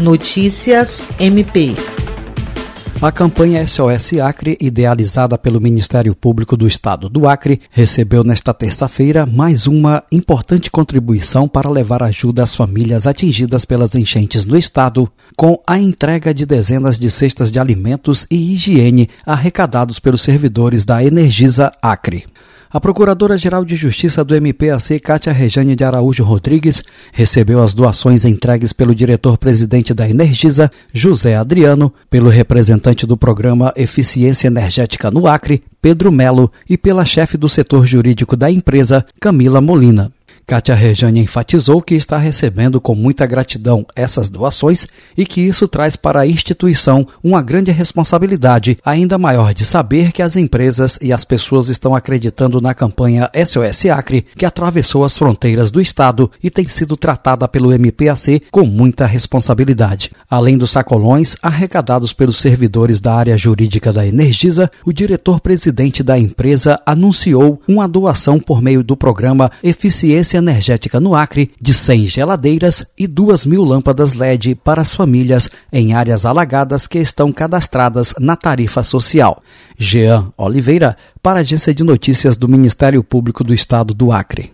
Notícias MP. A campanha SOS Acre, idealizada pelo Ministério Público do Estado do Acre, recebeu nesta terça-feira mais uma importante contribuição para levar ajuda às famílias atingidas pelas enchentes no estado, com a entrega de dezenas de cestas de alimentos e higiene arrecadados pelos servidores da Energisa Acre. A Procuradora-Geral de Justiça do MPAC, Cátia Rejane de Araújo Rodrigues, recebeu as doações entregues pelo diretor-presidente da Energisa, José Adriano, pelo representante do programa Eficiência Energética no Acre, Pedro Melo, e pela chefe do setor jurídico da empresa, Camila Molina. Kátia Rejane enfatizou que está recebendo com muita gratidão essas doações e que isso traz para a instituição uma grande responsabilidade, ainda maior de saber que as empresas e as pessoas estão acreditando na campanha SOS Acre, que atravessou as fronteiras do Estado e tem sido tratada pelo MPAC com muita responsabilidade. Além dos sacolões arrecadados pelos servidores da área jurídica da Energisa, o diretor-presidente da empresa anunciou uma doação por meio do programa Eficiência energética no Acre de 100 geladeiras e 2 mil lâmpadas LED para as famílias em áreas alagadas que estão cadastradas na tarifa social. Jean Oliveira, para a Agência de Notícias do Ministério Público do Estado do Acre.